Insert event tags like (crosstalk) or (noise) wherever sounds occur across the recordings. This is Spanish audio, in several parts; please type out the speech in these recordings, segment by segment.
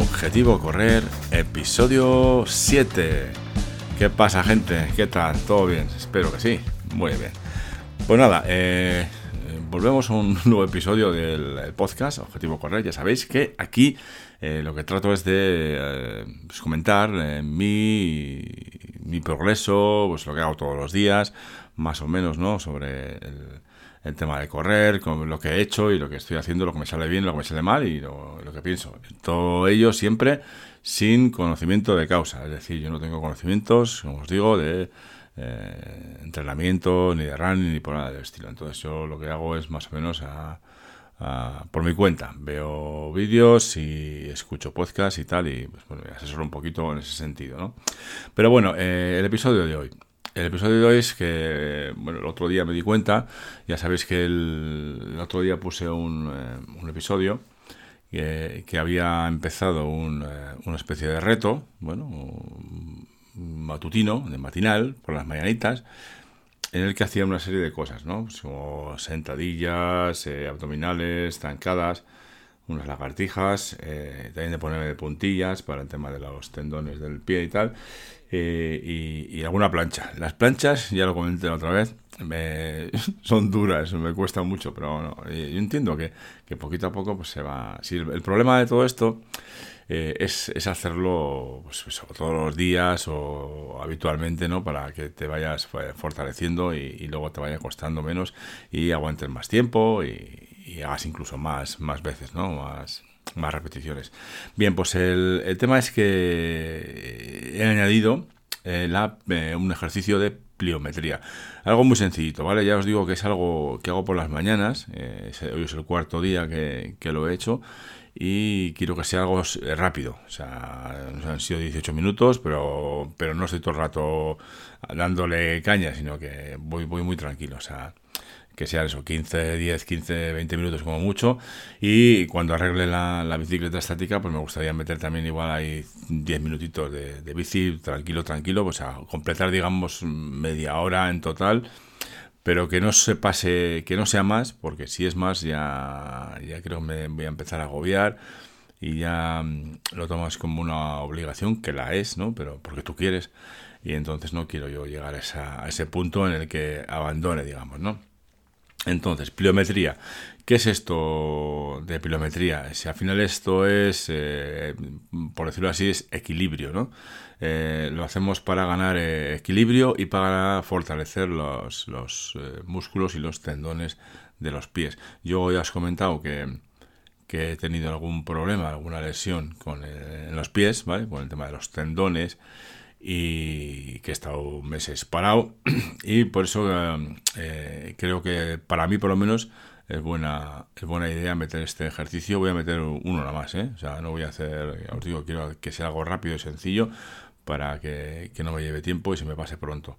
Objetivo Correr, episodio 7. ¿Qué pasa, gente? ¿Qué tal? ¿Todo bien? Espero que sí. Muy bien. Pues nada, eh, volvemos a un (laughs) nuevo episodio del podcast Objetivo Correr. Ya sabéis que aquí eh, lo que trato es de eh, pues comentar mi, mi progreso, pues lo que hago todos los días, más o menos, ¿no? Sobre el tema de correr, con lo que he hecho y lo que estoy haciendo, lo que me sale bien, lo que me sale mal y lo, que pienso. Todo ello siempre sin conocimiento de causa. Es decir, yo no tengo conocimientos, como os digo, de eh, entrenamiento, ni de running, ni por nada del estilo. Entonces yo lo que hago es más o menos a, por mi cuenta. Veo vídeos y escucho podcasts y tal, y pues, bueno, me asesoro un poquito en ese sentido. ¿no? Pero bueno, eh, el episodio de hoy. El episodio de hoy es que, bueno, el otro día me di cuenta, ya sabéis que el, otro día puse un, eh, episodio que, había empezado un, eh, una especie de reto, bueno, matutino, de matinal, por las mañanitas, en el que hacía una serie de cosas, ¿no? Como sentadillas, eh, abdominales, trancadas, unas lagartijas, también de ponerme puntillas para el tema de los tendones del pie y tal. Eh, y, alguna plancha. Las planchas, ya lo comenté otra vez, (laughs) son duras, me cuesta mucho, pero eh, yo entiendo que, poquito a poco pues se va... Si el, problema de todo esto eh, es, hacerlo pues, todos los días o habitualmente, ¿no? Para que te vayas fortaleciendo y, luego te vaya costando menos y aguantes más tiempo y, y hagas incluso más, más veces, ¿no? Más, más repeticiones. Bien, pues el, tema es que he añadido eh, eh, un ejercicio de pliometría. Algo muy sencillito, ¿vale? Ya os digo que es algo que hago por las mañanas. Eh, hoy es el cuarto día que, lo he hecho y quiero que sea algo rápido. O sea, han sido 18 minutos, pero, pero no estoy todo el rato dándole caña, sino que voy, voy muy tranquilo. O sea, que sean eso, 15, 10, 15, 20 minutos como mucho. Y cuando arregle la, bicicleta estática, pues me gustaría meter también igual ahí 10 minutitos de, bici, tranquilo, tranquilo, pues a completar, digamos, media hora en total. Pero que no se pase, que no sea más, porque si es más ya, ya creo que me voy a empezar a agobiar y ya mm, lo tomas como una obligación, que la es, ¿no? Pero porque tú quieres. Y entonces no quiero yo llegar a, a ese punto en el que abandone, digamos, ¿no? Entonces, pliometría. ¿Qué es esto de pliometría? Si al final esto es, eh, por decirlo así, es equilibrio, ¿no? Eh, lo hacemos para ganar eh, equilibrio y para fortalecer los, músculos y los tendones de los pies. Yo ya os he comentado que, he tenido algún problema, alguna lesión con en los pies, ¿vale? Con el tema de los tendones y que he estado meses parado (clears throat) y por eso eh, creo que para mí por lo menos es buena es buena idea meter este ejercicio voy a meter uno nada más ¿eh? o sea no voy a hacer os digo quiero que sea algo rápido y sencillo para que, no me lleve tiempo y se me pase pronto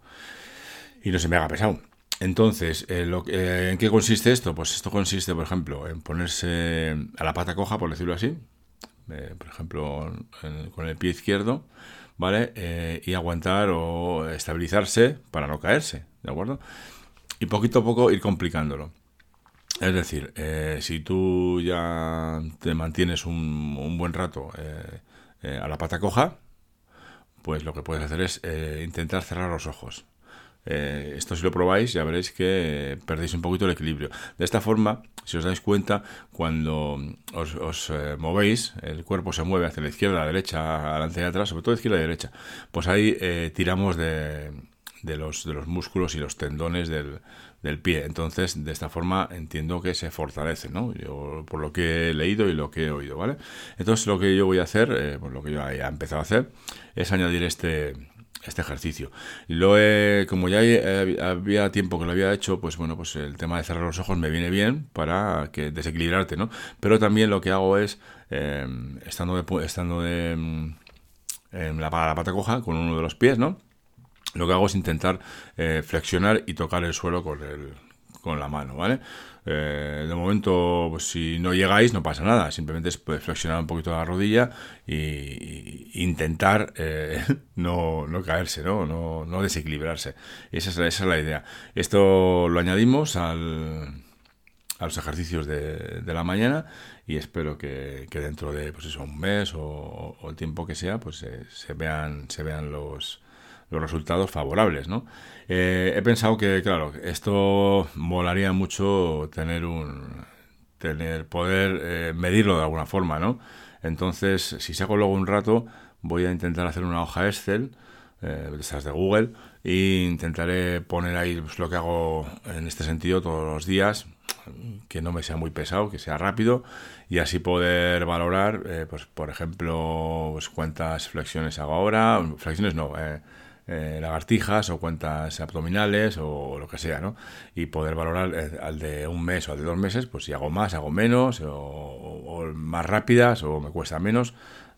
y no se me haga pesado entonces, eh, ¿en qué consiste esto? Pues esto consiste, por ejemplo, en ponerse a la pata coja, por decirlo así, por ejemplo, con el pie izquierdo, ¿vale? Eh, y aguantar o estabilizarse para no caerse, ¿de acuerdo? Y poquito a poco ir complicándolo. Es decir, eh, si tú ya te mantienes un, buen rato eh, a la pata coja, pues lo que puedes hacer es intentar cerrar los ojos. Eh, esto si lo probáis ya veréis que perdéis un poquito el equilibrio. De esta forma, si os dais cuenta, cuando os, eh, movéis, el cuerpo se mueve hacia la izquierda, la derecha, adelante y atrás, sobre todo izquierda y derecha, pues ahí eh, tiramos de, los, de los músculos y los tendones del, pie. Entonces, de esta forma entiendo que se fortalece, ¿no? Yo, por lo que he leído y lo que he oído, ¿vale? Entonces, lo que yo voy a hacer, pues lo que yo he empezado a hacer, es añadir este este ejercicio. Lo he, como ya había tiempo que lo había hecho, pues bueno, pues el tema de cerrar los ojos me viene bien para que desequilibrarte, ¿no? Pero también lo que hago es, eh, estando de, estando de, mm, en la, pata coja con uno de los pies, ¿no? Lo que hago es intentar eh, flexionar y tocar el suelo con, el, con la mano, ¿vale? Eh, de momento, pues, si no llegáis, no pasa nada. Simplemente es pues, flexionar un poquito la rodilla e intentar eh, (laughs) no, caerse, ¿no? No, desequilibrarse. Esa es, esa es la idea. Esto lo añadimos al, a los ejercicios de, la mañana y espero que, dentro de pues eso, un mes o, el tiempo que sea, pues eh, se vean, se vean los, los resultados favorables, ¿no? Eh, he pensado que, claro, esto molaría mucho tener un tener poder eh, medirlo de alguna forma, ¿no? Entonces, si saco luego un rato, voy a intentar hacer una hoja Excel eh, esas de Google e intentaré poner ahí pues, lo que hago en este sentido todos los días que no me sea muy pesado, que sea rápido y así poder valorar, eh, pues por ejemplo, pues, cuántas flexiones hago ahora, flexiones no, eh, eh, lagartijas o cuentas abdominales o lo que sea, ¿no? Y poder valorar al de un mes o al de dos meses, pues si hago más, hago menos, o más rápidas o me cuesta menos,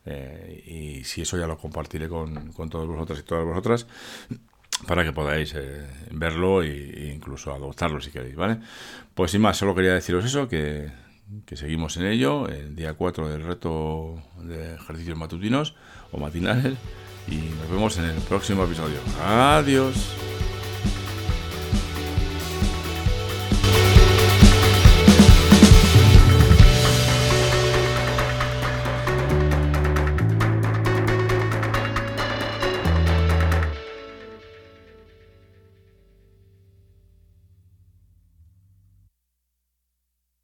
eh, y si eso ya lo compartiré con, con, todos vosotros y todas vosotras para que podáis eh, verlo e, incluso adoptarlo si queréis, ¿vale? Pues sin más, solo quería deciros eso, que, que seguimos en ello, el día 4 del reto de ejercicios matutinos o matinales y nos vemos en el próximo episodio. Adiós.